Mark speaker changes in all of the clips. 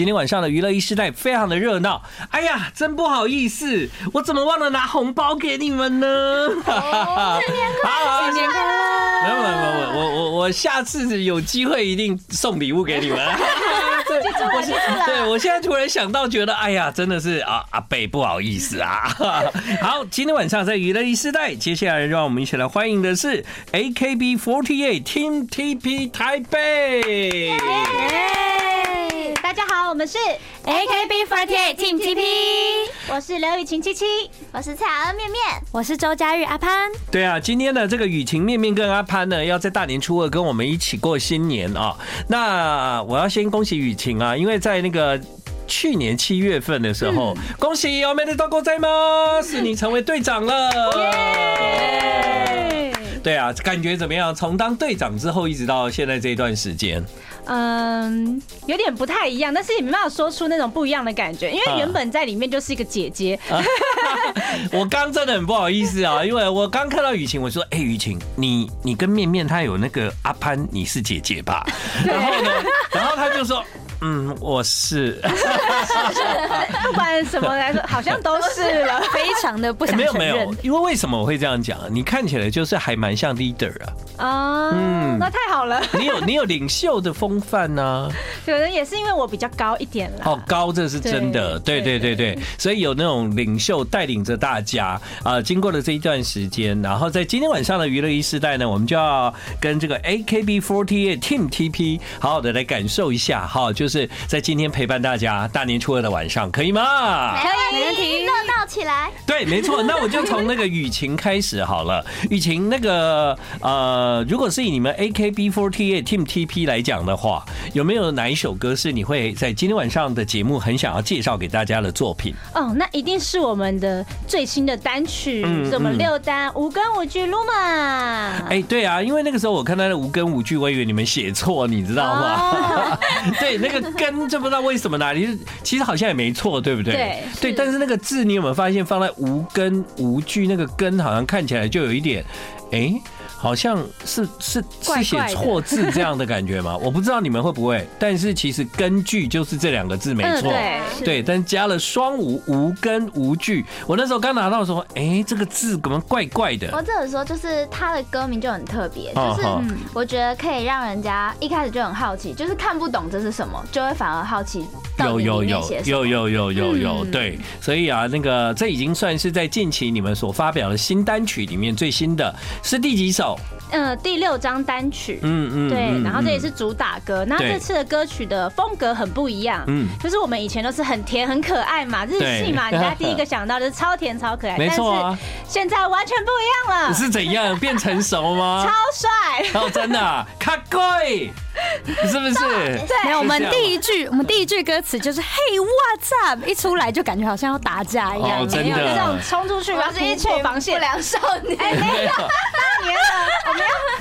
Speaker 1: 今天晚上的娱乐一时代非常的热闹。哎呀，真不好意思，我怎么忘了拿红包给你们呢？
Speaker 2: 新年快乐，新年快乐！
Speaker 1: 没有没有没有，我我我下次有机会一定送礼物给你们。对，我现对我现在突然想到，觉得哎呀，真的是啊阿北不好意思啊。好，今天晚上在娱乐一时代，接下来让我们一起来欢迎的是 AKB48 Team TP 台北。
Speaker 2: 大家好，我们是
Speaker 3: AKB48 Team TP，
Speaker 2: 我是刘雨晴七七，
Speaker 3: 我是蔡恩面面，
Speaker 4: 我是周佳玉阿潘。
Speaker 1: 对啊，今天的这个雨晴面面跟阿潘呢，要在大年初二跟我们一起过新年啊。那我要先恭喜雨晴啊，因为在那个去年七月份的时候，嗯、恭喜おめでとうございます，是你成为队长了。对啊，感觉怎么样？从当队长之后，一直到现在这一段时间，
Speaker 2: 嗯，有点不太一样，但是也没办法说出那种不一样的感觉，因为原本在里面就是一个姐姐。啊、
Speaker 1: 我刚真的很不好意思啊，因为我刚看到雨晴，我说：“哎、欸，雨晴，你你跟面面他有那个阿潘，你是姐姐吧？”然后呢，然后他就说。嗯，我是，
Speaker 2: 不管什么来说，好像都是了，
Speaker 4: 非常的不想承认。
Speaker 1: 没有没有，因为为什么我会这样讲？你看起来就是还蛮像 leader 啊。
Speaker 2: 啊，嗯，那太好了。
Speaker 1: 你有你有领袖的风范呢。
Speaker 2: 可能也是因为我比较高一点了。
Speaker 1: 哦，高这是真的，对对对对，所以有那种领袖带领着大家啊。经过了这一段时间，然后在今天晚上的娱乐一时代呢，我们就要跟这个 AKB48 Team TP 好好的来感受一下哈，就是。是在今天陪伴大家大年初二的晚上，可以吗？
Speaker 3: 可以，没问题，热闹起来。
Speaker 1: 对，没错。那我就从那个雨晴开始好了。雨晴，那个呃，如果是以你们 AKB48 Team TP 来讲的话，有没有哪一首歌是你会在今天晚上的节目很想要介绍给大家的作品？
Speaker 2: 哦，那一定是我们的最新的单曲，是我们六单无根无据 Luma。
Speaker 1: 哎，对啊，因为那个时候我看到的无根无据，我以为你们写错，你知道吗？对，那个。根就不知道为什么呢？你，其实好像也没错，对不对？对，对。但是那个字，你有没有发现放在无根无据，那个根好像看起来就有一点，哎。好像是是是写错字这样的感觉吗？我不知道你们会不会，但是其实根据就是这两个字没错，对，但加了双无，无根无据。我那时候刚拿到的时候，哎，这个字怎么怪怪的？
Speaker 3: 我只能说，就是他的歌名就很特别，就是我觉得可以让人家一开始就很好奇，就是看不懂这是什么，就会反而好奇。有有有
Speaker 1: 有有有有有，对，所以啊，那个这已经算是在近期你们所发表的新单曲里面最新的，是第几首？
Speaker 2: 呃，第六张单曲，嗯嗯，对，然后这也是主打歌。那这次的歌曲的风格很不一样，嗯，就是我们以前都是很甜很可爱嘛，日系嘛，大家第一个想到的是超甜超可爱，
Speaker 1: 没错啊。
Speaker 2: 现在完全不一样了，
Speaker 1: 是怎样？变成熟吗？
Speaker 2: 超帅。
Speaker 1: 哦，真的，卡贵，是不是？
Speaker 4: 对，没有，我们第一句，我们第一句歌词就是 Hey what's up，一出来就感觉好像要打架一样，
Speaker 1: 真的，
Speaker 2: 这种冲出去，然后是一群防线不良少年，哎，没有，大年了。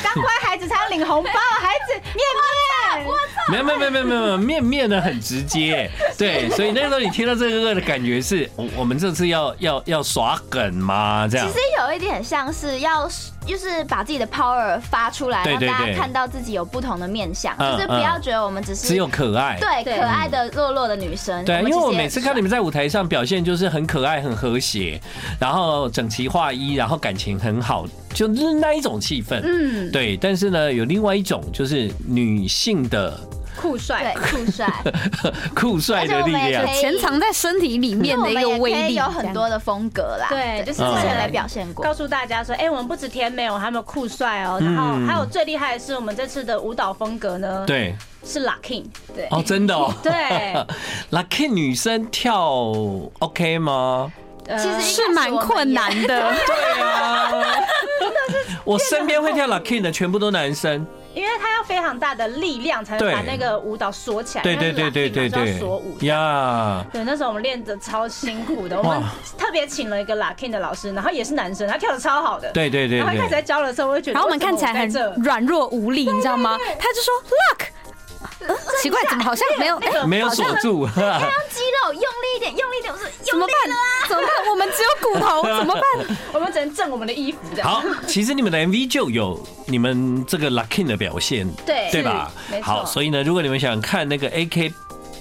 Speaker 2: 刚乖孩子才要领红包，孩子面面，我操！
Speaker 1: 没有没有没有没有没有面面的很直接，对，所以那个时候你听到这个歌的感觉是，我我们这次要要要耍梗吗？这样？
Speaker 3: 其实有一点像是要。就是把自己的 power 发出来，让大家看到自己有不同的面相，就是不要觉得我们只是
Speaker 1: 只有可爱，
Speaker 3: 对可爱的弱弱的女生。
Speaker 1: 对，因为我每次看你们在舞台上表现，就是很可爱、很和谐，然后整齐划一，然后感情很好，就是那一种气氛。嗯，对。但是呢，有另外一种，就是女性的。
Speaker 3: 酷帅，酷帅，
Speaker 1: 酷帅的力量，
Speaker 4: 潜藏在身体里面的一个威力，
Speaker 3: 有很多的风格啦。
Speaker 2: 对，就是之前来表现过，告诉大家说，哎，我们不止甜美，我们还有酷帅哦。然后还有最厉害的是，我们这次的舞蹈风格呢，
Speaker 1: 对，
Speaker 2: 是 Locking。对，
Speaker 1: 哦，真的哦。
Speaker 2: 对，
Speaker 1: Locking 女生跳 OK 吗？
Speaker 4: 其实是蛮困难的。
Speaker 1: 对啊，真的是，我身边会跳 Locking 的全部都男生。
Speaker 2: 因为他要非常大的力量才能把那个舞蹈锁起来，
Speaker 1: 对对对对对对，
Speaker 2: 锁舞呀。对，那时候我们练的超辛苦的，我们特别请了一个 locking 的老师，然后也是男生，他跳的超好的。
Speaker 1: 对对对。
Speaker 2: 然后一开始在教的时候，我会觉得，
Speaker 4: 然后我们看起来很软弱无力，你知道吗？他就说 lock。奇怪，怎么好像没有
Speaker 1: 没有锁住？
Speaker 3: 要用肌肉用力一点，用力一点，我说
Speaker 4: 怎么办？怎么办？我们只有骨头，怎么办？
Speaker 2: 我们只能挣我们的衣服。
Speaker 1: 好，其实你们的 MV 就有你们这个 locking 的表现，
Speaker 2: 对
Speaker 1: 对吧？好，所以呢，如果你们想看那个 AK。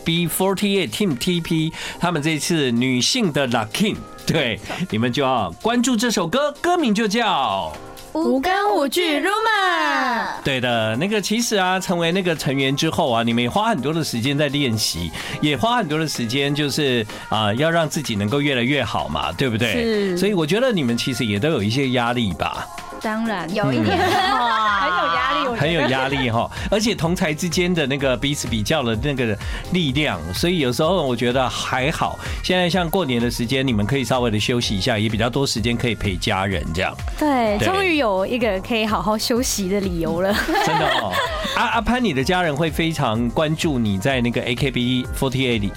Speaker 1: AKB48 Team TP，他们这次女性的 Locking，对，你们就要关注这首歌，歌名就叫。
Speaker 3: 五根无据 Rumor，
Speaker 1: 对的，那个其实啊，成为那个成员之后啊，你们也花很多的时间在练习，也花很多的时间，就是啊，要让自己能够越来越好嘛，对不对？是。所以我觉得你们其实也都有一些压力吧。
Speaker 2: 当然有一点，很有压力，
Speaker 1: 很有压力哈。而且同才之间的那个彼此比较的那个力量，所以有时候我觉得还好。现在像过年的时间，你们可以稍微的休息一下，也比较多时间可以陪家人这样。
Speaker 4: 对，终于有一个可以好好休息的理由了。
Speaker 1: 真的哦，阿阿潘，你的家人会非常关注你在那个 AKB48 里。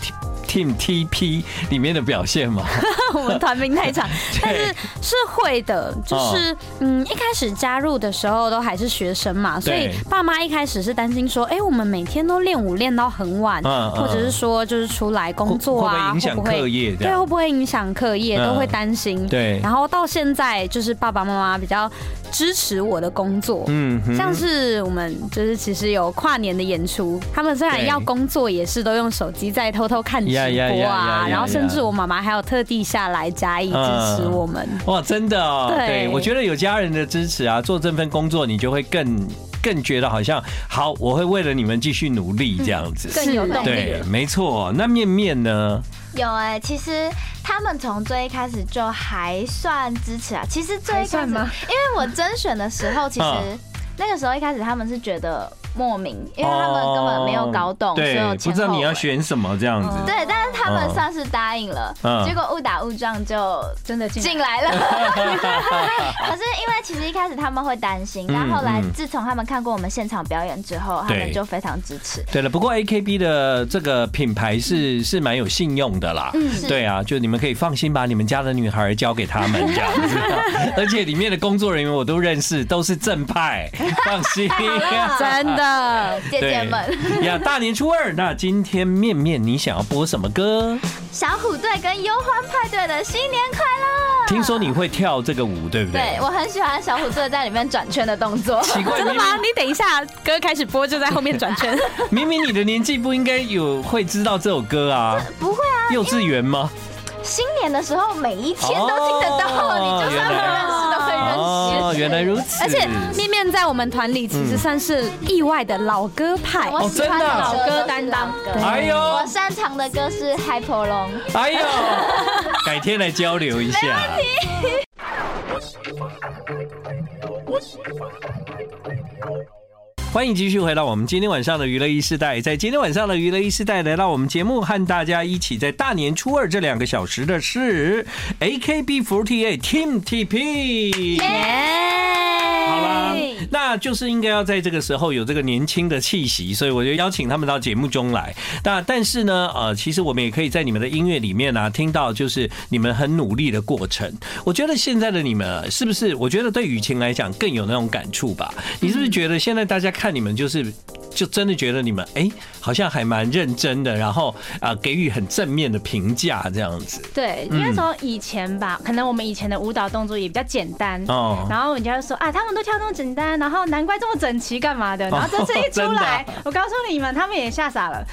Speaker 1: Team TP 里面的表现吗？
Speaker 4: 我们团名太长，但是是会的。就是嗯，一开始加入的时候都还是学生嘛，所以爸妈一开始是担心说，哎，我们每天都练舞练到很晚，或者是说就是出来工作啊，
Speaker 1: 会不会影响课业？
Speaker 4: 对，会不会影响课业？都会担心。
Speaker 1: 对。
Speaker 4: 然后到现在，就是爸爸妈妈比较支持我的工作。嗯。像是我们就是其实有跨年的演出，他们虽然要工作，也是都用手机在偷偷看。直播啊，然后甚至我妈妈还有特地下来加以支持我们。
Speaker 1: 哇，真的哦，对，我觉得有家人的支持啊，做这份工作你就会更更觉得好像好，我会为了你们继续努力这样子，
Speaker 2: 更有动力。
Speaker 1: 对，没错。那面面呢？
Speaker 3: 有哎，其实他们从最一开始就还算支持啊。其实最一开始，因为我甄选的时候，其实那个时候一开始他们是觉得。莫名，因为他们根本没有搞懂，所有
Speaker 1: 不知道你要选什么这样子。
Speaker 3: 对，但是他们算是答应了，结果误打误撞就真的进来了。可是因为其实一开始他们会担心，但后后来自从他们看过我们现场表演之后，他们就非常支持。
Speaker 1: 对了，不过 AKB 的这个品牌是是蛮有信用的啦。嗯，对啊，就你们可以放心把你们家的女孩交给他们 这样子，而且里面的工作人员我都认识，都是正派，放心，
Speaker 4: 真的。
Speaker 3: 姐姐们
Speaker 1: 呀，大年初二，那今天面面你想要播什么歌？
Speaker 3: 小虎队跟忧欢派对的新年快乐。
Speaker 1: 听说你会跳这个舞，对不对？
Speaker 3: 对，我很喜欢小虎队在里面转圈的动作。
Speaker 1: 奇怪，
Speaker 4: 真的吗？你等一下，歌开始播就在后面转圈。
Speaker 1: 明明你的年纪不应该有会知道这首歌啊？
Speaker 3: 不会啊，
Speaker 1: 幼稚园吗？
Speaker 3: 新年的时候每一天都听得到，你就算不认识都会认识。
Speaker 1: 哦，原来如此。
Speaker 4: 而且面面在我们团里其实算是意外的老歌派，
Speaker 3: 我喜欢老歌担当。
Speaker 1: 哎呦，
Speaker 3: 我擅长的歌是《海婆龙》。
Speaker 1: 哎呦，改天来交流一下。没问题。欢迎继续回到我们今天晚上的娱乐一世代，在今天晚上的娱乐一世代来到我们节目和大家一起在大年初二这两个小时的是 AKB48 Team TP 耶。好啦，那就是应该要在这个时候有这个年轻的气息，所以我就邀请他们到节目中来。那但是呢，呃，其实我们也可以在你们的音乐里面呢、啊、听到，就是你们很努力的过程。我觉得现在的你们是不是？我觉得对雨晴来讲更有那种感触吧？你是不是觉得现在大家看你们就是？就真的觉得你们哎，好像还蛮认真的，然后啊，给予很正面的评价这样子。
Speaker 2: 对，因为从以前吧，可能我们以前的舞蹈动作也比较简单哦，然后人家就说啊，他们都跳那么简单，然后难怪这么整齐干嘛的。然后这次一出来，我告诉你们，他们也吓傻了。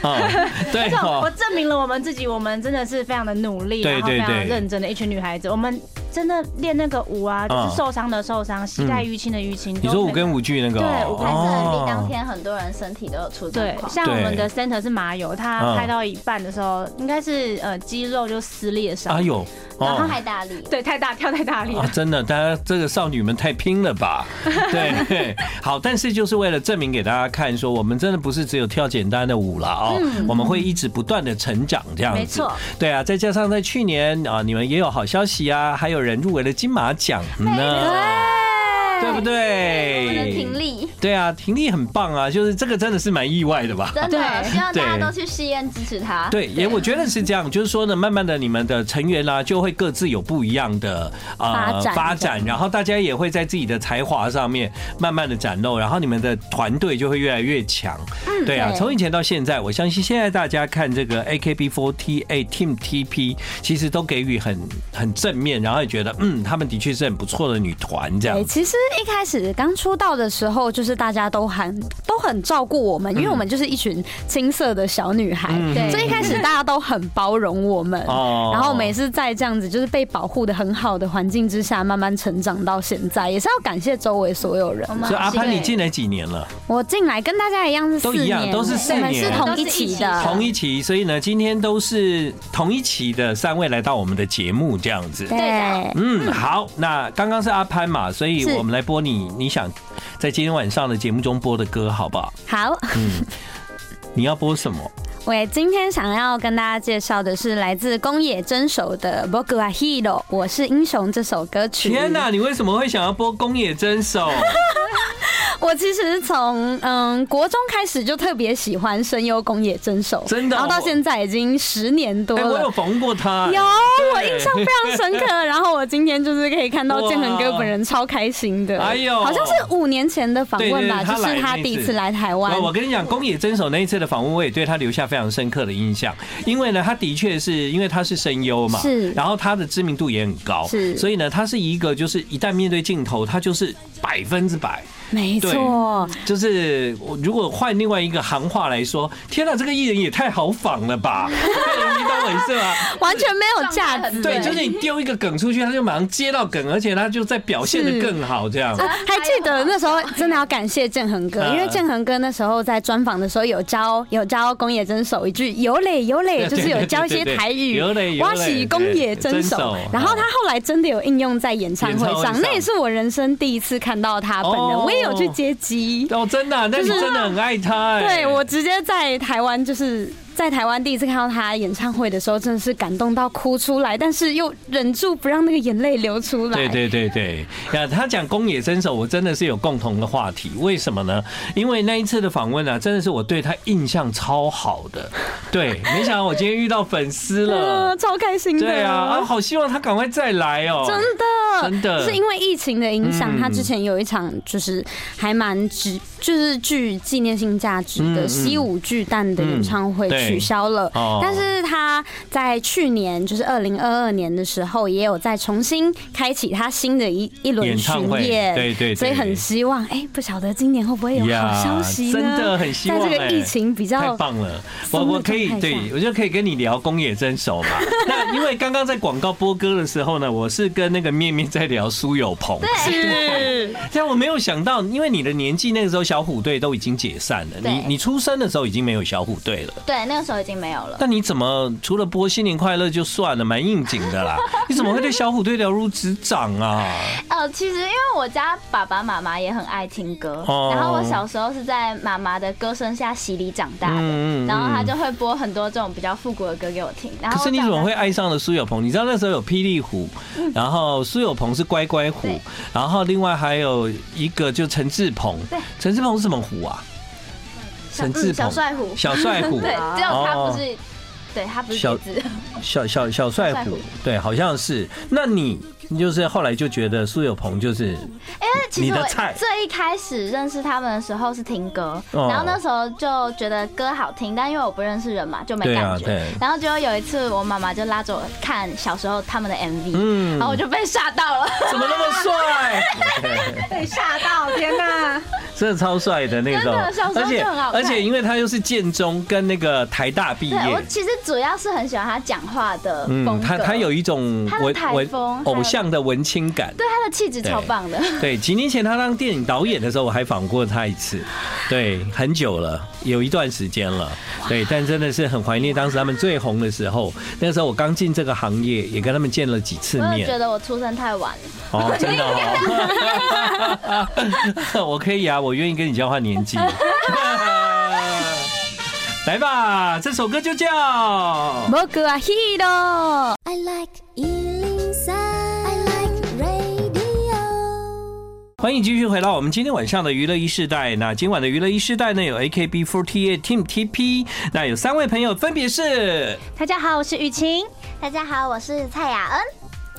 Speaker 1: 对，
Speaker 2: 我证明了我们自己，我们真的是非常的努力，然后非常认真的一群女孩子。我们真的练那个舞啊，就是受伤的受伤，膝盖淤青的淤青。
Speaker 1: 你说五根五句那个？
Speaker 3: 对，拍摄的当天很多人。身体都有出状况。对，
Speaker 2: 像我们的 center 是麻油，他拍到一半的时候，应该是呃肌肉就撕裂伤。
Speaker 1: 哎呦，
Speaker 3: 然后还大力，
Speaker 2: 对，太大跳太大力了。
Speaker 1: 真的，大家这个少女们太拼了吧？对，好，但是就是为了证明给大家看，说我们真的不是只有跳简单的舞了哦，我们会一直不断的成长这样子。没错，对啊，再加上在去年啊，你们也有好消息啊，还有人入围了金马奖呢。对不对？
Speaker 3: 我们的婷丽，
Speaker 1: 对啊，婷丽很棒啊，就是这个真的是蛮意外的吧？
Speaker 3: 真的，希望大家都去戏院支持他。
Speaker 1: 对，也我觉得是这样，就是说呢，慢慢的你们的成员啦，就会各自有不一样的呃发展，然后大家也会在自己的才华上面慢慢的展露，然后你们的团队就会越来越强。嗯，对啊，从以前到现在，我相信现在大家看这个 AKB48 Team TP，其实都给予很很正面，然后也觉得嗯，他们的确是很不错的女团这样。
Speaker 4: 其实。一开始刚出道的时候，就是大家都很都很照顾我们，因为我们就是一群青涩的小女孩，对，所以一开始大家都很包容我们。哦。然后每次在这样子就是被保护的很好的环境之下，慢慢成长到现在，也是要感谢周围所有人。
Speaker 1: 所以阿潘，你进来几年了？
Speaker 4: 我进来跟大家一样是四年，
Speaker 1: 都是四年，
Speaker 4: 是同一期的，
Speaker 1: 同一期。所以呢，今天都是同一期的三位来到我们的节目，这样子。
Speaker 4: 对。
Speaker 1: 嗯，好，那刚刚是阿潘嘛，所以我们来播你你想在今天晚上的节目中播的歌，好不好？
Speaker 4: 好。嗯，
Speaker 1: 你要播什么？
Speaker 4: 我今天想要跟大家介绍的是来自宫野真守的《仆はヒーロー》，我是英雄这首歌曲。
Speaker 1: 天哪，你为什么会想要播宫野真守？
Speaker 4: 我其实从嗯国中开始就特别喜欢声优宫野真守，
Speaker 1: 真的，
Speaker 4: 然后到现在已经十年多了。
Speaker 1: 我有访问过他，
Speaker 4: 有，我印象非常深刻。然后我今天就是可以看到建恒哥本人，超开心的。哎呦，好像是五年前的访问吧，就是他第一次来台湾。
Speaker 1: 我跟你讲，宫野真守那一次的访问，我也对他留下非常 深刻的印象，因为呢，他的确是因为他是声优嘛，是，然后他的知名度也很高，是，所以呢，他是一个就是一旦面对镜头，他就是百分之百。
Speaker 4: 没错，
Speaker 1: 就是我如果换另外一个行话来说，天哪，这个艺人也太好仿了吧！你懂我意思吗？
Speaker 4: 完全没有价值。
Speaker 1: 对，就是你丢一个梗出去，他就马上接到梗，而且他就在表现的更好，这样。
Speaker 4: 还记得那时候真的要感谢郑恒哥，因为郑恒哥那时候在专访的时候有教有教宫野真守一句有嘞有嘞，就是有教一些台语。有嘞有嘞。挖起宫野真守，然后他后来真的有应用在演唱会上，那也是我人生第一次看到他本人。我也。有去接机
Speaker 1: 哦，真的，那你真的很爱他哎。
Speaker 4: 对，我直接在台湾就是。在台湾第一次看到他演唱会的时候，真的是感动到哭出来，但是又忍住不让那个眼泪流出来。
Speaker 1: 对对对对，呀，他讲宫野真守，我真的是有共同的话题。为什么呢？因为那一次的访问啊，真的是我对他印象超好的。对，没想到我今天遇到粉丝了，
Speaker 4: 超开心的。
Speaker 1: 对啊，啊，好希望他赶快再来哦。
Speaker 4: 真的，真的，是因为疫情的影响，他之前有一场就是还蛮值，就是具纪念性价值的西武巨蛋的演唱会。取消了，但是他在去年，就是二零二二年的时候，也有再重新开启他新的一一轮巡演，对对，所以很希望，哎，不晓得今年会不会有好消息呢？
Speaker 1: 真的很希望，
Speaker 4: 在这个疫情比较
Speaker 1: 太棒了，我我可以对我就可以跟你聊宫野真守嘛。那因为刚刚在广告播歌的时候呢，我是跟那个面面在聊苏有朋，是，这样我没有想到，因为你的年纪那个时候小虎队都已经解散了，你你出生的时候已经没有小虎队了，
Speaker 3: 对，那。那时候已经没有了。
Speaker 1: 那你怎么除了播新年快乐就算了，蛮应景的啦？你怎么会对小虎队了如指掌啊？
Speaker 3: 呃，其实因为我家爸爸妈妈也很爱听歌，然后我小时候是在妈妈的歌声下洗礼长大的，然后他就会播很多这种比较复古的歌给我听。然后
Speaker 1: 可是你怎么会爱上了苏有朋？你知道那时候有霹雳虎，然后苏有朋是乖乖虎，然后另外还有一个就陈志鹏。对，陈志鹏是什么虎啊？陈志朋，
Speaker 3: 小帅虎，
Speaker 1: 小帅虎，
Speaker 3: 对，只有他不是，对他不是小
Speaker 1: 小小小帅虎，对，好像是。那你？就是后来就觉得苏有朋就是，因
Speaker 3: 为其实我最一开始认识他们的时候是听歌，然后那时候就觉得歌好听，但因为我不认识人嘛，就没感觉。然后就有一次我妈妈就拉着我看小时候他们的 MV，嗯然后我就被吓到了，
Speaker 1: 怎么那么帅？
Speaker 2: 被吓到，天哪！
Speaker 1: 真的超帅的那种，而且而且因为他又是建中跟那个台大毕业，
Speaker 3: 我其实主要是很喜欢他讲话的风格，
Speaker 1: 他他有一种
Speaker 3: 文文
Speaker 1: 偶像。的文青感，
Speaker 3: 对他的气质超棒的。
Speaker 1: 对，几年前他当电影导演的时候，我还访过他一次。对，很久了，有一段时间了。对，但真的是很怀念当时他们最红的时候。那个时候我刚进这个行业，也跟他们见了几次面。
Speaker 3: 我觉得我出生太晚了。
Speaker 1: 哦，真的哦。我可以啊，我愿意跟你交换年纪。来吧，这首歌就叫《
Speaker 4: 仆はヒーロー》。
Speaker 1: 欢迎继续回到我们今天晚上的娱乐一世代。那今晚的娱乐一世代呢，有 AKB48 Team TP。那有三位朋友，分别是：
Speaker 2: 大家好，我是雨晴；
Speaker 3: 大家好，我是蔡雅恩；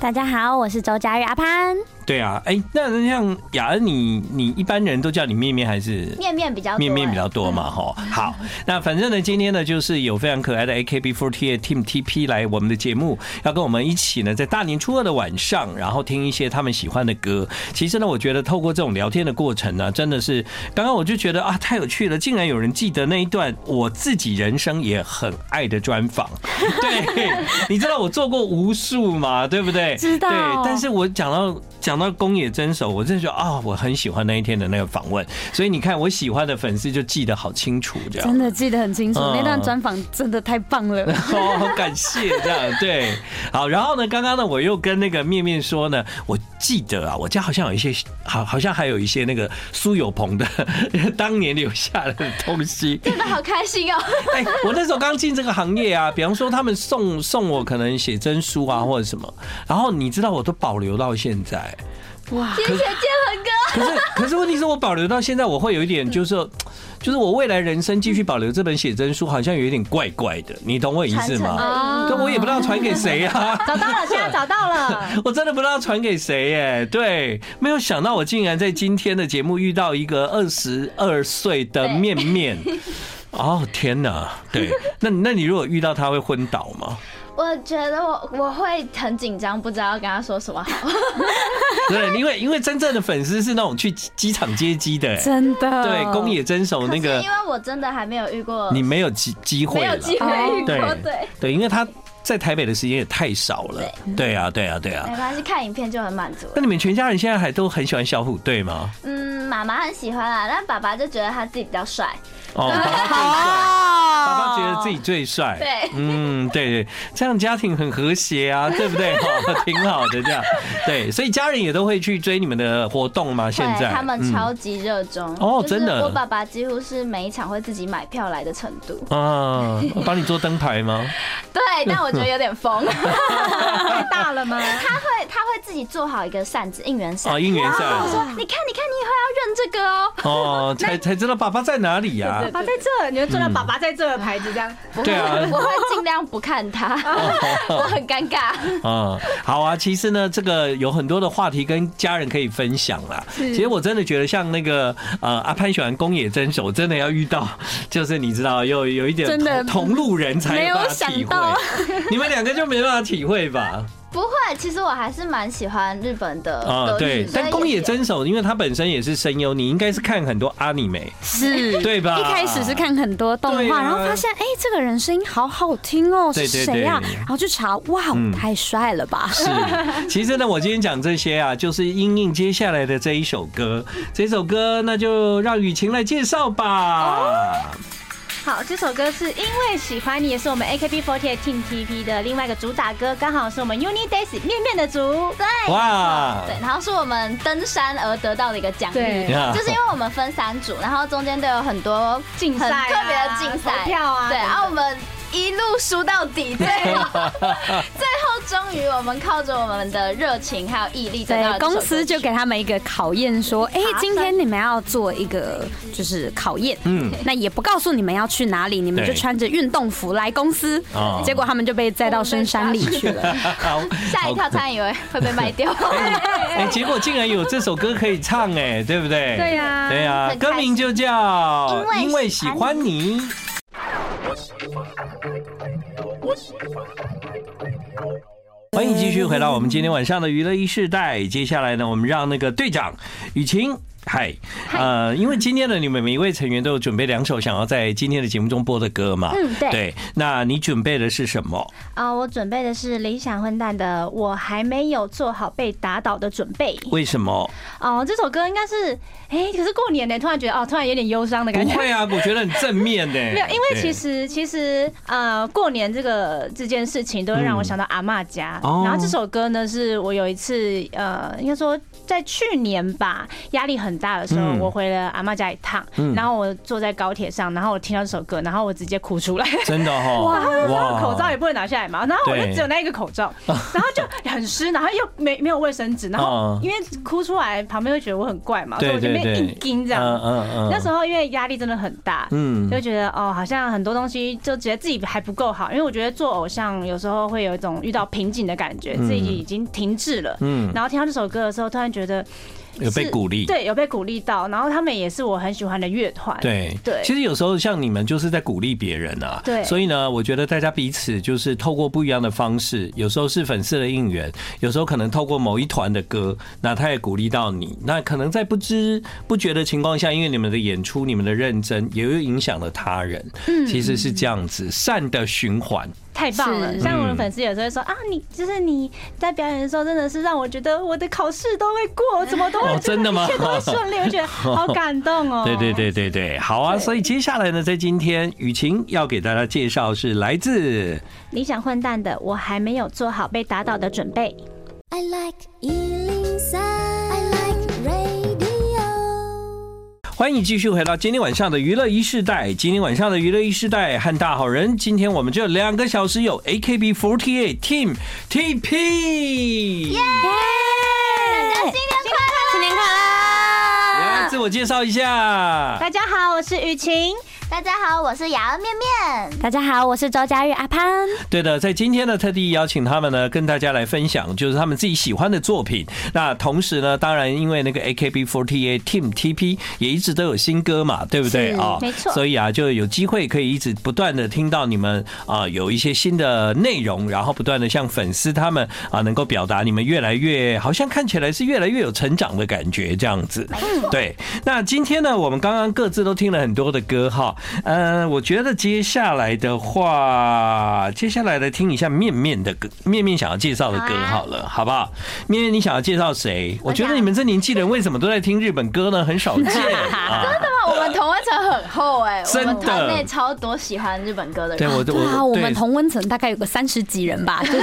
Speaker 4: 大家好，我是周佳玉阿潘。
Speaker 1: 对啊，哎，那像雅恩，你你一般人都叫你面面还是
Speaker 3: 面面比较
Speaker 1: 面面比较多嘛？哈，好，那反正呢，今天呢，就是有非常可爱的 AKB48 Team TP 来我们的节目，要跟我们一起呢，在大年初二的晚上，然后听一些他们喜欢的歌。其实呢，我觉得透过这种聊天的过程呢，真的是刚刚我就觉得啊，太有趣了，竟然有人记得那一段我自己人生也很爱的专访。对，你知道我做过无数嘛，对不对？
Speaker 4: 知道。
Speaker 1: 对，但是我讲到。讲到宫野真守，我真的觉得啊、哦，我很喜欢那一天的那个访问，所以你看，我喜欢的粉丝就记得好清楚，这样。
Speaker 4: 真的记得很清楚，嗯、那段专访真的太棒了，
Speaker 1: 哦，好感谢这样，对，好，然后呢，刚刚呢，我又跟那个面面说呢，我记得啊，我家好像有一些，好，好像还有一些那个苏有朋的 当年留下来的东西，
Speaker 3: 真的好开心哦，
Speaker 1: 哎，我那时候刚进这个行业啊，比方说他们送送我可能写真书啊或者什么，然后你知道我都保留到现在。
Speaker 3: 哇！谢谢建恒哥。
Speaker 1: 可是，可是问题是我保留到现在，我会有一点，就是，就是我未来人生继续保留这本写真书，好像有一点怪怪的。你懂我意思吗？对，我也不知道传给谁啊。
Speaker 2: 找到了，现在找到了。
Speaker 1: 我真的不知道传给谁耶。对，没有想到我竟然在今天的节目遇到一个二十二岁的面面。哦天哪！对，那那你如果遇到他会昏倒吗？
Speaker 3: 我觉得我我会很紧张，不知道要跟他说什么好。
Speaker 1: 对，因为因为真正的粉丝是那种去机场接机的，
Speaker 4: 真的。
Speaker 1: 对，宫野真守那个，
Speaker 3: 因为我真的还没有遇过，
Speaker 1: 你没有机机会，
Speaker 3: 没有机会遇过，对
Speaker 1: 对，因为他在台北的时间也太少了。对啊，对啊，对啊。
Speaker 3: 没关系，看影片就很满足。
Speaker 1: 那你们全家人现在还都很喜欢小虎队吗？
Speaker 3: 嗯，妈妈很喜欢啊，但爸爸就觉得他自己比较帅。
Speaker 1: 哦，爸爸最帅，爸爸觉得自己最帅。
Speaker 3: 对，
Speaker 1: 嗯，对对，这样家庭很和谐啊，对不对？哈，挺好的这样。对，所以家人也都会去追你们的活动吗？现在
Speaker 3: 他们超级热衷
Speaker 1: 哦，真的。
Speaker 3: 我爸爸几乎是每一场会自己买票来的程度。
Speaker 1: 啊，帮你做灯牌吗？
Speaker 3: 对，但我觉得有点疯，
Speaker 2: 太大了吗？
Speaker 3: 他会他会自己做好一个扇子，应援扇。
Speaker 1: 啊，应援扇。
Speaker 3: 我说，你看，你看，你以后要认这个哦。
Speaker 1: 哦，才才知道爸爸在哪里呀？
Speaker 2: 爸爸在这，你会做到爸爸在这的牌子这样。
Speaker 1: 对啊，
Speaker 3: 我会尽量不看他，我 很尴尬。
Speaker 1: 嗯，好啊。其实呢，这个有很多的话题跟家人可以分享啦。其实我真的觉得，像那个呃阿潘喜欢宫野真守，真的要遇到，就是你知道，有有一点同同路人才有办法体会。你们两个就没办法体会吧？
Speaker 3: 不会，其实我还是蛮喜欢日本的
Speaker 1: 啊。对，但宫野真守，因为他本身也是声优，你应该是看很多阿尼美，
Speaker 4: 是，
Speaker 1: 对吧？
Speaker 4: 一开始是看很多动画，然后发现，哎，这个人声音好好听哦，是谁呀？然后去查，哇，太帅了吧！
Speaker 1: 是，其实呢，我今天讲这些啊，就是因应接下来的这一首歌，这首歌那就让雨晴来介绍吧。
Speaker 2: 好，这首歌是因为喜欢你，也是我们 AKB48 Team TP 的另外一个主打歌，刚好是我们 UNIDAISY 面面的组。
Speaker 3: 对，哇，对，然后是我们登山而得到的一个奖励，就是因为我们分三组，然后中间都有很多竞赛，特别的竞赛票啊，对，然后我们。一路输到底，最后 最后终于我们靠着我们的热情还有毅力，对，
Speaker 4: 公司就给他们一个考验，说，哎，今天你们要做一个就是考验，嗯，那也不告诉你们要去哪里，你们就穿着运动服来公司，结果他们就被载到深山里去了，
Speaker 3: 吓一跳，差点以为会被卖掉，
Speaker 1: 哎，结果竟然有这首歌可以唱，哎，对不对？
Speaker 2: 对呀，
Speaker 1: 对呀，歌名就叫因为喜欢你。欢欢迎继续回到我们今天晚上的娱乐一世代。接下来呢，我们让那个队长雨晴。嗨，呃，因为今天的你们每一位成员都有准备两首想要在今天的节目中播的歌嘛？
Speaker 2: 嗯，对。
Speaker 1: 对，那你准备的是什么？
Speaker 2: 啊，我准备的是理想混蛋的《我还没有做好被打倒的准备》。
Speaker 1: 为什么？
Speaker 2: 哦，这首歌应该是，哎，可是过年呢，突然觉得哦，突然有点忧伤的感觉。
Speaker 1: 不会啊，我觉得很正面的。
Speaker 2: 没有，因为其实其实呃，过年这个这件事情都会让我想到阿妈家。然后这首歌呢，是我有一次呃，应该说在去年吧，压力很大的时候，我回了阿妈家一趟，然后我坐在高铁上，然后我听到这首歌，然后我直接哭出来。
Speaker 1: 真的哈，哇！
Speaker 2: 然后口罩也不会拿下来嘛。然后我就只有那一个口罩，然后就很湿，然后又没没有卫生纸，然后因为哭出来，旁边会觉得我很怪嘛，所以我就变硬撑这样。那时候因为压力真的很大，嗯，就觉得哦，好像很多东西就觉得自己还不够好，因为我觉得做偶像有时候会有一种遇到瓶颈的感觉，自己已经停滞了。嗯，然后听到这首歌的时候，突然觉得。
Speaker 1: 有被鼓励，
Speaker 2: 对，有被鼓励到，然后他们也是我很喜欢的乐团，
Speaker 1: 对对。其实有时候像你们就是在鼓励别人啊，对。所以呢，我觉得大家彼此就是透过不一样的方式，有时候是粉丝的应援，有时候可能透过某一团的歌，那他也鼓励到你，那可能在不知不觉的情况下，因为你们的演出、你们的认真，也又影响了他人。嗯，其实是这样子，善的循环。
Speaker 2: 太棒了！像我的粉丝有时候会说啊，你就是你在表演的时候，真的是让我觉得我的考试都会过，怎么都会
Speaker 1: 真的吗？
Speaker 2: 一切都会顺利，我觉得好感动哦。
Speaker 1: 对对对对对，好啊！所以接下来呢，在今天雨晴要给大家介绍是来自
Speaker 2: 理想混蛋的，我还没有做好被打倒的准备。I like
Speaker 1: 欢迎继续回到今天晚上的娱乐一世代。今天晚上的娱乐一世代和大好人，今天我们就两个小时有 AKB48 Team TP。
Speaker 3: 耶！大家新年快乐，新年快乐！
Speaker 1: 来自我介绍一下，
Speaker 2: 大家好，我是雨晴。
Speaker 3: 大家好，我是雅儿面面。
Speaker 4: 大家好，我是周佳玉阿潘。
Speaker 1: 对的，在今天呢，特地邀请他们呢，跟大家来分享，就是他们自己喜欢的作品。那同时呢，当然因为那个 AKB48 Team TP 也一直都有新歌嘛，对不对啊？
Speaker 2: 没错。
Speaker 1: 所以啊，就有机会可以一直不断的听到你们啊有一些新的内容，然后不断的向粉丝他们啊能够表达你们越来越好像看起来是越来越有成长的感觉这样子。对。那今天呢，我们刚刚各自都听了很多的歌哈。呃，我觉得接下来的话，接下来来听一下面面的歌，面面想要介绍的歌好了，好不好？面面，你想要介绍谁？我觉得你们这年纪人为什么都在听日本歌呢？很少见。真的
Speaker 3: 吗？我们同温层很厚哎，真的，团内超多喜欢日本歌的人。
Speaker 1: 对，我
Speaker 4: 对啊，我们同温层大概有个三十几人吧。对，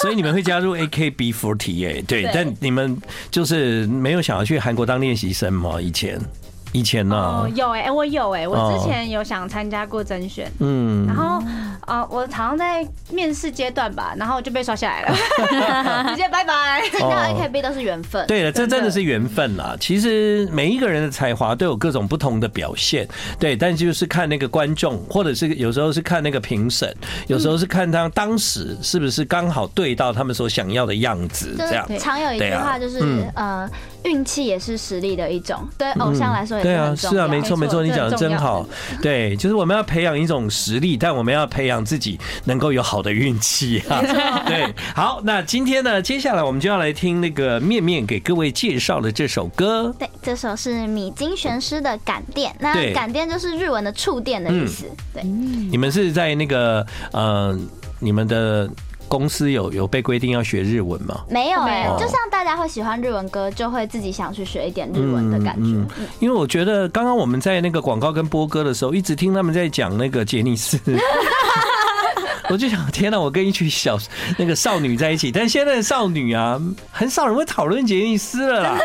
Speaker 1: 所以你们会加入 AKB48 哎，对，但你们就是没有想要去韩国当练习生吗？以前？以前呢、啊？
Speaker 2: 有哎、欸，我有哎、欸，我之前有想参加过甄选，嗯，然后呃，我好像在面试阶段吧，然后就被刷下来了，直接拜拜。
Speaker 3: 参加 AKB 都是缘分，
Speaker 1: 对了，这真的是缘分啦。其实每一个人的才华都有各种不同的表现，对，但就是看那个观众，或者是有时候是看那个评审，有时候是看他当时是不是刚好对到他们所想要的样子，这样。
Speaker 3: 常有一句话就是呃。运气也是实力的一种，对偶像来说也是。
Speaker 1: 对啊，是啊，没错没错，你讲的真好。对，就是我们要培养一种实力，但我们要培养自己能够有好的运气啊。对，好，那今天呢，接下来我们就要来听那个面面给各位介绍的这首歌。
Speaker 3: 对，这首是米津玄师的《感电》，那“感电”就是日文的触电的意思。对，
Speaker 1: 你们是在那个呃，你们的。公司有有被规定要学日文吗？
Speaker 3: 没有哎、欸，就像大家会喜欢日文歌，就会自己想去学一点日文的感觉。嗯嗯、
Speaker 1: 因为我觉得刚刚我们在那个广告跟播歌的时候，一直听他们在讲那个杰尼斯。我就想，天哪！我跟一群小那个少女在一起，但现在的少女啊，很少人会讨论杰尼斯了啦。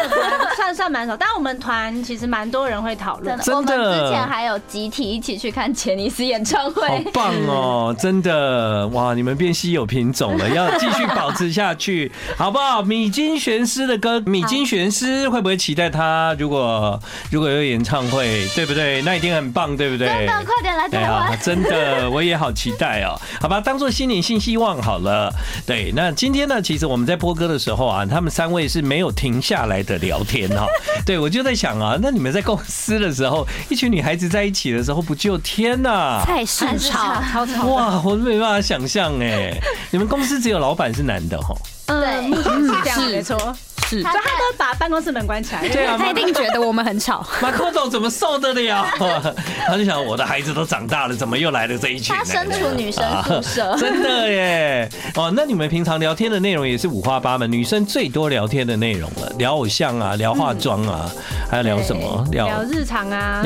Speaker 2: 算算蛮少，但我们团其实蛮多人会讨论。
Speaker 3: 真的，我们之前还有集体一起去看杰尼斯演唱会，
Speaker 1: 好棒哦！真的，哇，你们变稀有品种了，要继续保持下去，好不好？米津玄师的歌，米津玄师会不会期待他？如果如果有演唱会，对不对？那一定很棒，对不对？
Speaker 3: 真的，快点来台湾！
Speaker 1: 真的，我也好期待哦。把它当做新年新希望好了。对，那今天呢，其实我们在播歌的时候啊，他们三位是没有停下来的聊天哈。对，我就在想啊，那你们在公司的时候，一群女孩子在一起的时候，不就天呐？
Speaker 4: 菜市场，
Speaker 2: 超超
Speaker 1: 哇，我都没办法想象哎。你们公司只有老板是男的哈？
Speaker 2: 嗯，是这样没错。是，所以他都把办公室门关起来。
Speaker 4: 对啊，他一定觉得我们很吵。
Speaker 1: 马可总怎么受得了？他就想，我的孩子都长大了，怎么又来了这一群？
Speaker 3: 他身处女生宿舍，
Speaker 1: 真的耶！哦，那你们平常聊天的内容也是五花八门，女生最多聊天的内容了，聊偶像啊，聊化妆啊，还要聊什么？
Speaker 2: 聊日常啊。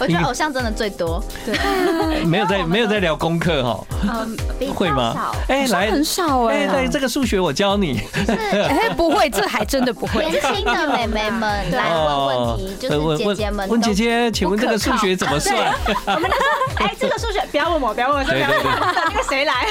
Speaker 3: 我觉得偶像真的最多。对，
Speaker 1: 没有在没有在聊功课哈？会吗？哎，来，
Speaker 4: 很少哎。
Speaker 1: 哎，对，这个数学我教你。
Speaker 4: 哎，不会，这还真。真的不会。
Speaker 3: 年轻的妹妹们来问问题，就是姐姐们
Speaker 1: 问姐姐，请问这个数学怎么算？
Speaker 2: 我们就说，哎，这个数学不要问我，不要问我，不要问我，那个谁来？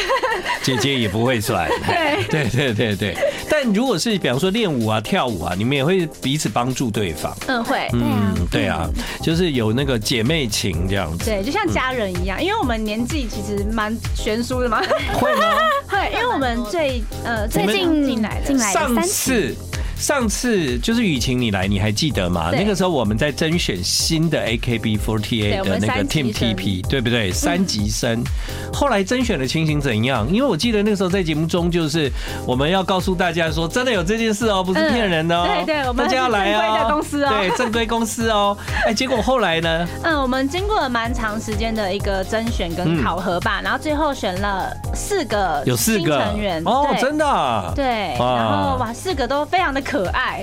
Speaker 1: 姐姐也不会算。对对对对对。但如果是比方说练舞啊、跳舞啊，你们也会彼此帮助对方。
Speaker 2: 嗯，会。
Speaker 1: 嗯，对啊，就是有那个姐妹情这样子。
Speaker 2: 对，就像家人一样，因为我们年纪其实蛮悬殊的嘛。
Speaker 1: 会吗？
Speaker 2: 会，因为我们最呃最近进来的进来的
Speaker 1: 上次。上次就是雨晴你来，你还记得吗？那个时候我们在甄选新的 AKB48 的那个 Team TP，对不对？三级生。后来甄选的情形怎样？因为我记得那个时候在节目中，就是我们要告诉大家说，真的有这件事哦，不是骗人的哦。
Speaker 2: 对对，我们
Speaker 1: 大家要来哦。正规
Speaker 2: 的公司哦。
Speaker 1: 对，正规公司哦。哎，结果后来呢？
Speaker 2: 嗯，我们经过了蛮长时间的一个甄选跟考核吧，然后最后选了四个
Speaker 1: 有四个
Speaker 2: 成员
Speaker 1: 哦，真的。
Speaker 2: 对，然后哇，四个都非常的。可爱，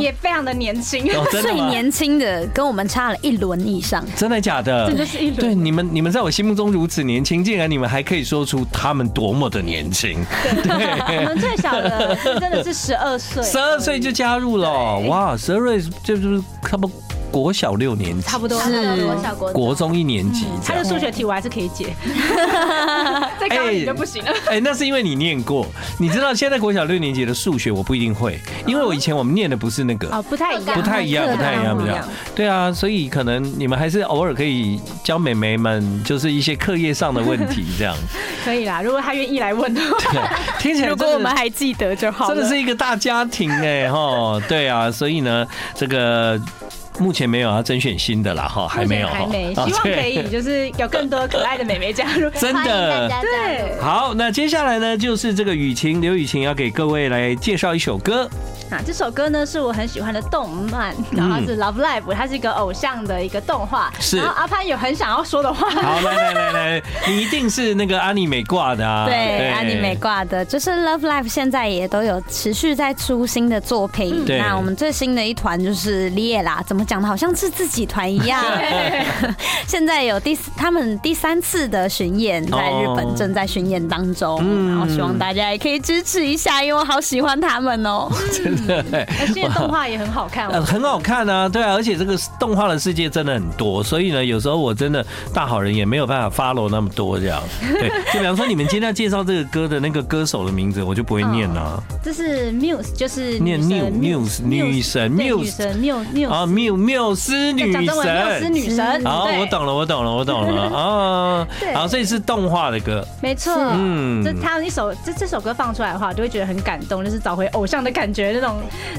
Speaker 2: 也非常的年轻，
Speaker 4: 最年轻的跟我们差了一轮以上，
Speaker 1: 真的假的？
Speaker 2: 真的是一轮。
Speaker 1: 对，你们你们在我心目中如此年轻，竟然你们还可以说出他们多么的年轻。
Speaker 2: 对，我们最小的真的是十二岁，
Speaker 1: 十二岁就加入了，哇，十二岁就是差不多。国小六年级，
Speaker 2: 差不多
Speaker 3: 是国小国
Speaker 1: 国中一年级。
Speaker 2: 他的数学题我还是可以解，再高一点就不行了。
Speaker 1: 哎，那是因为你念过。你知道现在国小六年级的数学我不一定会，因为我以前我们念的不是那个
Speaker 2: 哦，不太一样，
Speaker 1: 不太一样，不太一样，不一样。对啊，所以可能你们还是偶尔可以教妹妹们，就是一些课业上的问题这样。
Speaker 2: 可以啦，如果他愿意来问的话，
Speaker 1: 听起来
Speaker 4: 如果我们还记得就好。
Speaker 1: 真的是一个大家庭哎哈，对啊，所以呢，这个。目前没有要甄选新的啦，哈，还没有，
Speaker 2: 还没，希望可以就是有更多可爱的美眉加入，
Speaker 1: 真的，
Speaker 2: 对，
Speaker 1: 好，那接下来呢，就是这个雨晴刘雨晴要给各位来介绍一首歌。
Speaker 2: 啊，这首歌呢是我很喜欢的动漫，然后是 Love Live，它是一个偶像的一个动画。是。然后阿潘有很想要说的话。
Speaker 1: 好，来来来来，你一定是那个阿尼美挂的啊。
Speaker 4: 对，阿尼美挂的，就是 Love Live 现在也都有持续在出新的作品。对。那我们最新的一团就是莉耶啦，怎么讲的，好像是自己团一样。现在有第他们第三次的巡演，在日本正在巡演当中，然后希望大家也可以支持一下，因为我好喜欢他们哦。
Speaker 1: 对，
Speaker 2: 而且动画也很好看，
Speaker 1: 很好看啊，对啊，而且这个动画的世界真的很多，所以呢，有时候我真的大好人也没有办法 follow 那么多这样。对，就比方说 你们今天要介绍这个歌的那个歌手的名字，我就不会念了。
Speaker 2: 这是 Muse，就是
Speaker 1: 念 New Muse 女神 Muse
Speaker 2: Muse
Speaker 1: 啊缪缪斯女神，
Speaker 2: 缪斯女神。
Speaker 1: 好，我懂了，我懂了，我懂了 啊。好，所以是动画的歌，
Speaker 2: 没错。嗯，这他一首这这首歌放出来的话，就会觉得很感动，就是找回偶像的感觉那种。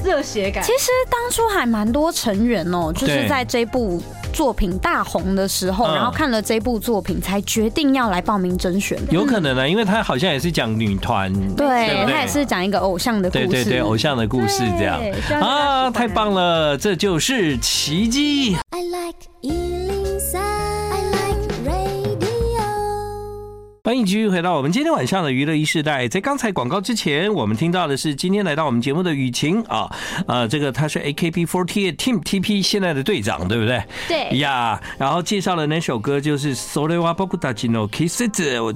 Speaker 2: 热血感。其
Speaker 4: 实当初还蛮多成员哦，就是在这部作品大红的时候，然后看了这部作品，才决定要来报名甄选。
Speaker 1: 有可能呢，因为他好像也是讲女团，
Speaker 4: 对，他也是讲一个偶像的故事，
Speaker 1: 对对对，偶像的故事这样。啊，太棒了，这就是奇迹。欢迎继续回到我们今天晚上的娱乐一世代。在刚才广告之前，我们听到的是今天来到我们节目的雨晴啊，呃，这个他是 AKB48 Team TP 现在的队长，对不对？
Speaker 2: 对
Speaker 1: 呀。然后介绍的那首歌就是《それは仆たちの奇迹》，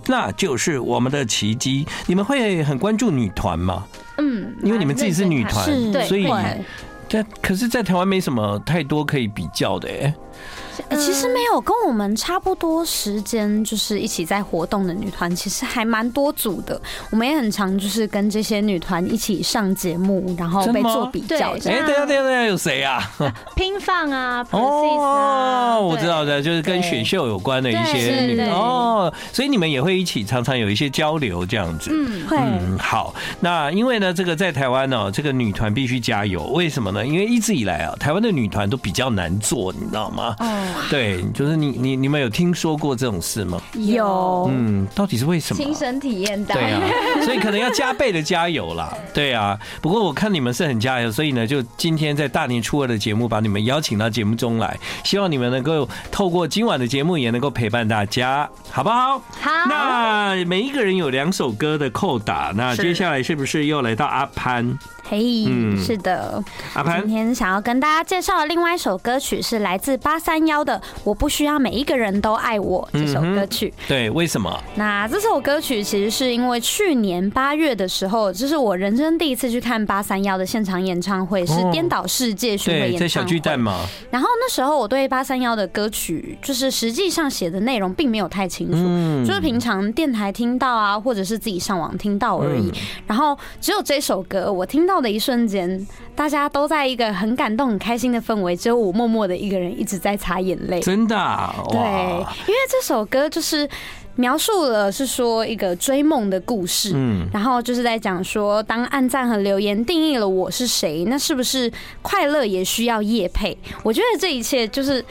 Speaker 1: 那就是我们的奇迹。你们会很关注女团吗？嗯，因为你们自己是女团，所以在可是，在台湾没什么太多可以比较的哎。
Speaker 4: 其实没有跟我们差不多时间，就是一起在活动的女团，其实还蛮多组的。我们也很常就是跟这些女团一起上节目，然后被做比较。哎，
Speaker 1: 等下等下等下，有谁啊？
Speaker 2: 拼放啊，
Speaker 1: 哦，我知道的，就是跟选秀有关的一些女哦，所以你们也会一起常常有一些交流这样子。
Speaker 2: 嗯，会。
Speaker 1: 嗯，好。那因为呢，这个在台湾呢，这个女团必须加油。为什么呢？因为一直以来啊，台湾的女团都比较难做，你知道吗？对，就是你你你们有听说过这种事吗？
Speaker 4: 有，
Speaker 1: 嗯，到底是为什么？
Speaker 3: 亲身体验到，
Speaker 1: 对啊，所以可能要加倍的加油啦。对啊，不过我看你们是很加油，所以呢，就今天在大年初二的节目把你们邀请到节目中来，希望你们能够透过今晚的节目也能够陪伴大家，好不好？
Speaker 2: 好。
Speaker 1: 那每一个人有两首歌的扣打，那接下来是不是又来到阿潘？
Speaker 4: 嘿，是的。阿潘今天想要跟大家介绍的另外一首歌曲是来自八三幺的《我不需要每一个人都爱我》这首歌曲。
Speaker 1: 对，为什么？
Speaker 4: 那这首歌曲其实是因为去年八月的时候，这是我人生第一次去看八三幺的现场演唱会，是颠倒世界巡回演唱会。
Speaker 1: 在小巨蛋嘛。
Speaker 4: 然后那时候我对八三幺的歌曲，就是实际上写的内容并没有太清楚，就是平常电台听到啊，或者是自己上网听到而已。然后只有这首歌，我听到的一瞬间，大家都在一个很感动、很开心的氛围，只有我默默的一个人一直在擦眼泪。
Speaker 1: 真的？啊？
Speaker 4: 对，因为这首歌就是描述了是说一个追梦的故事，嗯，然后就是在讲说，当暗赞和留言定义了我是谁，那是不是快乐也需要夜配？我觉得这一切就是。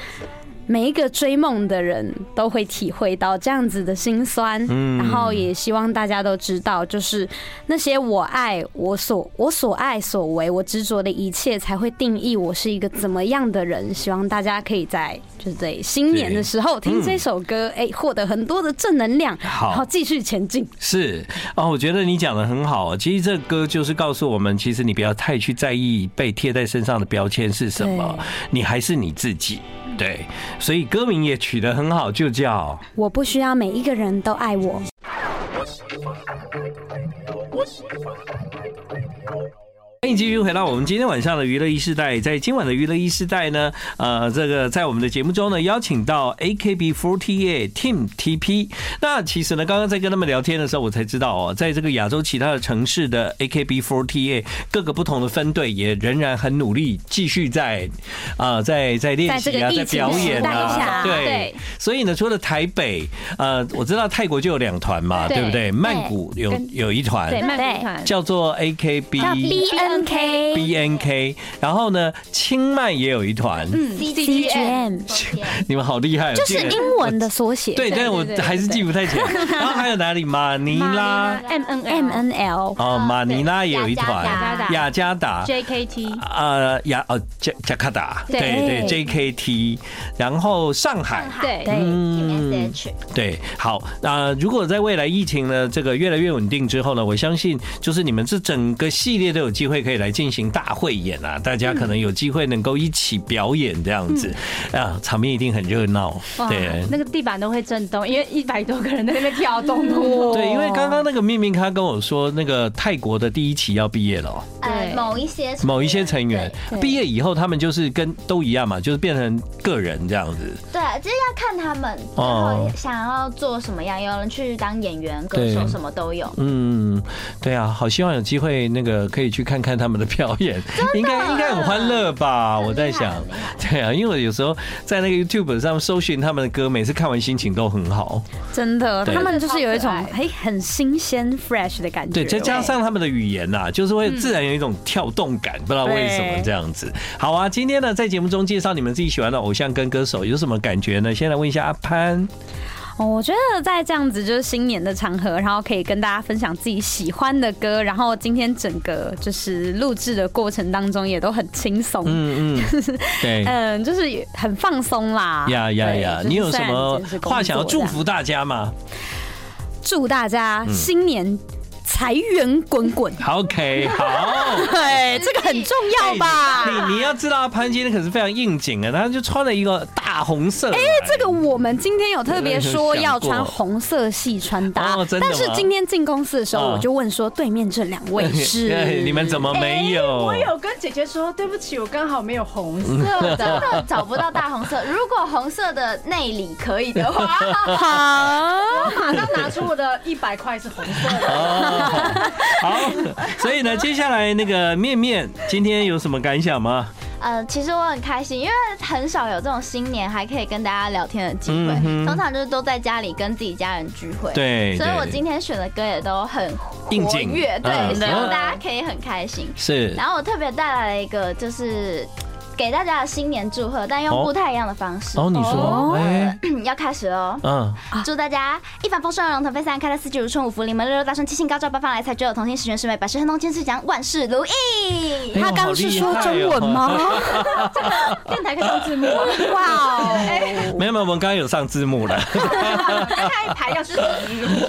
Speaker 4: 每一个追梦的人都会体会到这样子的心酸，嗯然后也希望大家都知道，就是那些我爱我所我所爱所为我执着的一切，才会定义我是一个怎么样的人。希望大家可以在就是在新年的时候听这首歌，哎，获得很多的正能量，然后继续前进。
Speaker 1: 是哦，我觉得你讲的很好。其实这歌就是告诉我们，其实你不要太去在意被贴在身上的标签是什么，你还是你自己。对，所以歌名也取得很好，就叫“
Speaker 4: 我不需要每一个人都爱我”。
Speaker 1: 欢迎继续回到我们今天晚上的娱乐一世代，在今晚的娱乐一世代呢，呃，这个在我们的节目中呢，邀请到 AKB48 Team TP。那其实呢，刚刚在跟他们聊天的时候，我才知道哦，在这个亚洲其他的城市的 AKB48 各个不同的分队也仍然很努力，继续在啊，在在练习啊，在表演啊，对。所以呢，除了台北，呃，我知道泰国就有两团嘛，对不对？曼谷有有一团，
Speaker 2: 对，曼谷团
Speaker 1: 叫做 AKB。
Speaker 4: N K
Speaker 1: B N K，然后呢，清迈也有一团，
Speaker 4: 嗯，C G M，
Speaker 1: 你们好厉害，
Speaker 4: 就是英文的缩写，
Speaker 1: 对，但是我还是记不太清。然后还有哪里？马尼拉
Speaker 4: ，M N M N L，
Speaker 1: 哦，马尼拉也有一团，雅加达
Speaker 2: ，J K T，
Speaker 1: 呃，雅哦，加加卡达，对对，J K T，然后上海，
Speaker 2: 对。
Speaker 1: 嗯，对，好，那如果在未来疫情呢这个越来越稳定之后呢，我相信就是你们这整个系列都有机会。可以来进行大会演啊！大家可能有机会能够一起表演这样子啊，场面一定很热闹。对，
Speaker 2: 那个地板都会震动，因为一百多个人在那边跳动。
Speaker 1: 对，因为刚刚那个秘密他跟我说，那个泰国的第一期要毕业了。
Speaker 3: 对，某一些
Speaker 1: 某一些成员毕业以后，他们就是跟都一样嘛，就是变成个人这样子。
Speaker 3: 对，就是要看他们哦想要做什么样，有人去当演员、歌手，什么都有。
Speaker 1: 嗯，对啊，好希望有机会那个可以去看看。他们的表演 应该应该很欢乐吧？我在想，对啊，因为有时候在那个 YouTube 上搜寻他们的歌，每次看完心情都很好。
Speaker 4: 真的，他们就是有一种哎很新鲜 fresh 的感觉。
Speaker 1: 对，再加上他们的语言呐，就是会自然有一种跳动感，不知道为什么这样子。好啊，今天呢在节目中介绍你们自己喜欢的偶像跟歌手，有什么感觉呢？先来问一下阿潘。
Speaker 4: 哦，我觉得在这样子就是新年的场合，然后可以跟大家分享自己喜欢的歌，然后今天整个就是录制的过程当中也都很轻松，嗯嗯，对，嗯，就是很放松啦。
Speaker 1: 呀呀呀！你有什么话想要祝福大家吗？
Speaker 4: 祝大家新年。财源滚滚
Speaker 1: ，OK，好，
Speaker 4: 对，这个很重要吧？
Speaker 1: 你你要知道，潘金莲可是非常应景的，他就穿了一个大红色。哎，
Speaker 4: 这个我们今天有特别说要穿红色系穿搭，但是今天进公司的时候，我就问说，对面这两位是？
Speaker 1: 你们怎么没有？
Speaker 2: 我有跟姐姐说，对不起，我刚好没有红色的，
Speaker 3: 真的找不到大红色。如果红色的内里可以的话，
Speaker 2: 好，我马上拿出我的一百块是红色的。
Speaker 1: 好，所以呢，接下来那个面面今天有什么感想吗？
Speaker 3: 呃，其实我很开心，因为很少有这种新年还可以跟大家聊天的机会，通常就是都在家里跟自己家人聚会。对，所以我今天选的歌也都很应景，对，希望大家可以很开心。
Speaker 1: 是，
Speaker 3: 然后我特别带来了一个就是。给大家的新年祝贺，但用不太一样的方式。
Speaker 1: 哦，你说，哎，
Speaker 3: 要开始喽。嗯，祝大家一帆风顺，龙腾飞散，开泰四季如春，五福临门，六六大顺，七星高照，八方来财，九九同心，十全十美，百事亨通，千事祥，万事如意。
Speaker 4: 他刚是说中文吗？
Speaker 2: 电台可以上字幕。哇
Speaker 1: 哦，没有没有，我们刚刚有上字幕了。
Speaker 3: 下一排要是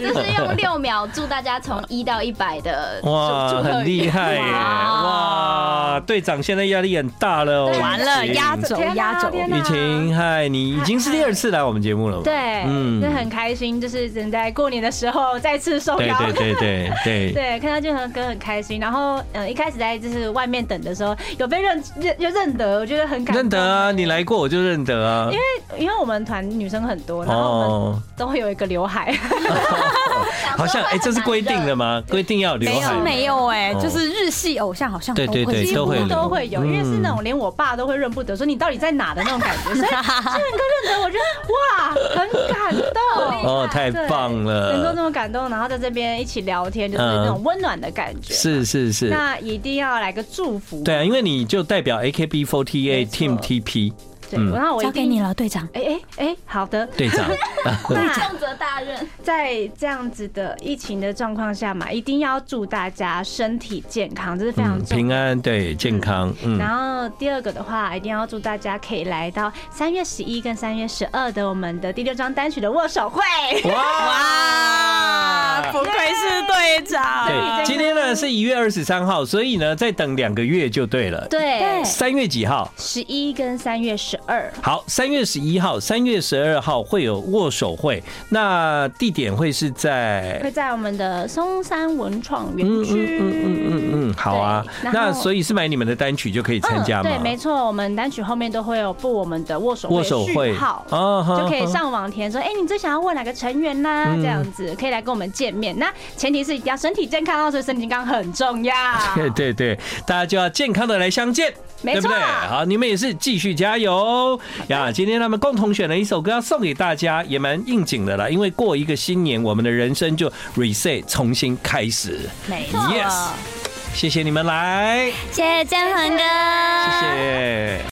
Speaker 3: 就是用六秒祝大家从一到一百的哇，
Speaker 1: 很厉害耶！哇，队长现在压力很大了，
Speaker 4: 完了压轴压轴。
Speaker 1: 雨晴，嗨，你已经是第二次来我们节目了，
Speaker 2: 对，嗯，那很开心，就是能在过年的时候再次受邀，
Speaker 1: 对对对对
Speaker 2: 对，看到俊恒哥很开心。然后，嗯，一开始在就是外面等的时候，有被认认就认得，我觉得很感动。
Speaker 1: 认得啊，你来过我就认得啊。
Speaker 2: 因为因为我们团女生很多，然后我们都会有一个刘海。
Speaker 1: 好像哎，这是规定的吗？规定要留海？
Speaker 4: 没有哎，就是日系偶像好像
Speaker 1: 对对对
Speaker 2: 都会都会有，因为是那种连我爸都会认不得，说你到底在哪的那种感觉。所以 志远哥认得，我觉得哇，很感动
Speaker 1: 哦，太棒了，
Speaker 2: 能够这么感动，然后在这边一起聊天，就是那种温暖的感觉。
Speaker 1: 是是是，
Speaker 2: 那一定要来个祝福。
Speaker 1: 对啊，因为你就代表 AKB48 Team TP。
Speaker 2: 对，然后我
Speaker 4: 交给你了，队长。
Speaker 2: 哎哎哎，好的，
Speaker 1: 队长。
Speaker 3: 重责大任，
Speaker 2: 在这样子的疫情的状况下嘛，一定要祝大家身体健康，这是非常重要。
Speaker 1: 平安，对，健康。嗯。
Speaker 2: 然后第二个的话，一定要祝大家可以来到三月十一跟三月十二的我们的第六张单曲的握手会。
Speaker 4: 哇！不愧是队长。
Speaker 1: 对，今天呢是一月二十三号，所以呢再等两个月就对了。
Speaker 2: 对。
Speaker 1: 三月几号？
Speaker 2: 十一跟三月十。二
Speaker 1: 好，三月十一号、三月十二号会有握手会，那地点会是在
Speaker 2: 会在我们的松山文创园区。嗯嗯嗯嗯
Speaker 1: 嗯，好啊。那所以是买你们的单曲就可以参加吗？
Speaker 2: 对，没错，我们单曲后面都会有布我们的握手握手会号哦，就可以上网填说，哎，你最想要问哪个成员呢？这样子可以来跟我们见面。那前提是一定要身体健康哦，所以身体健康很重要。
Speaker 1: 对对对，大家就要健康的来相见。对不对？好，你们也是继续加油呀！今天他们共同选了一首歌要送给大家，也蛮应景的啦。因为过一个新年，我们的人生就 reset 重新开始。
Speaker 2: 没错，
Speaker 1: 谢谢你们来，
Speaker 4: 谢谢建恒哥，
Speaker 1: 谢谢。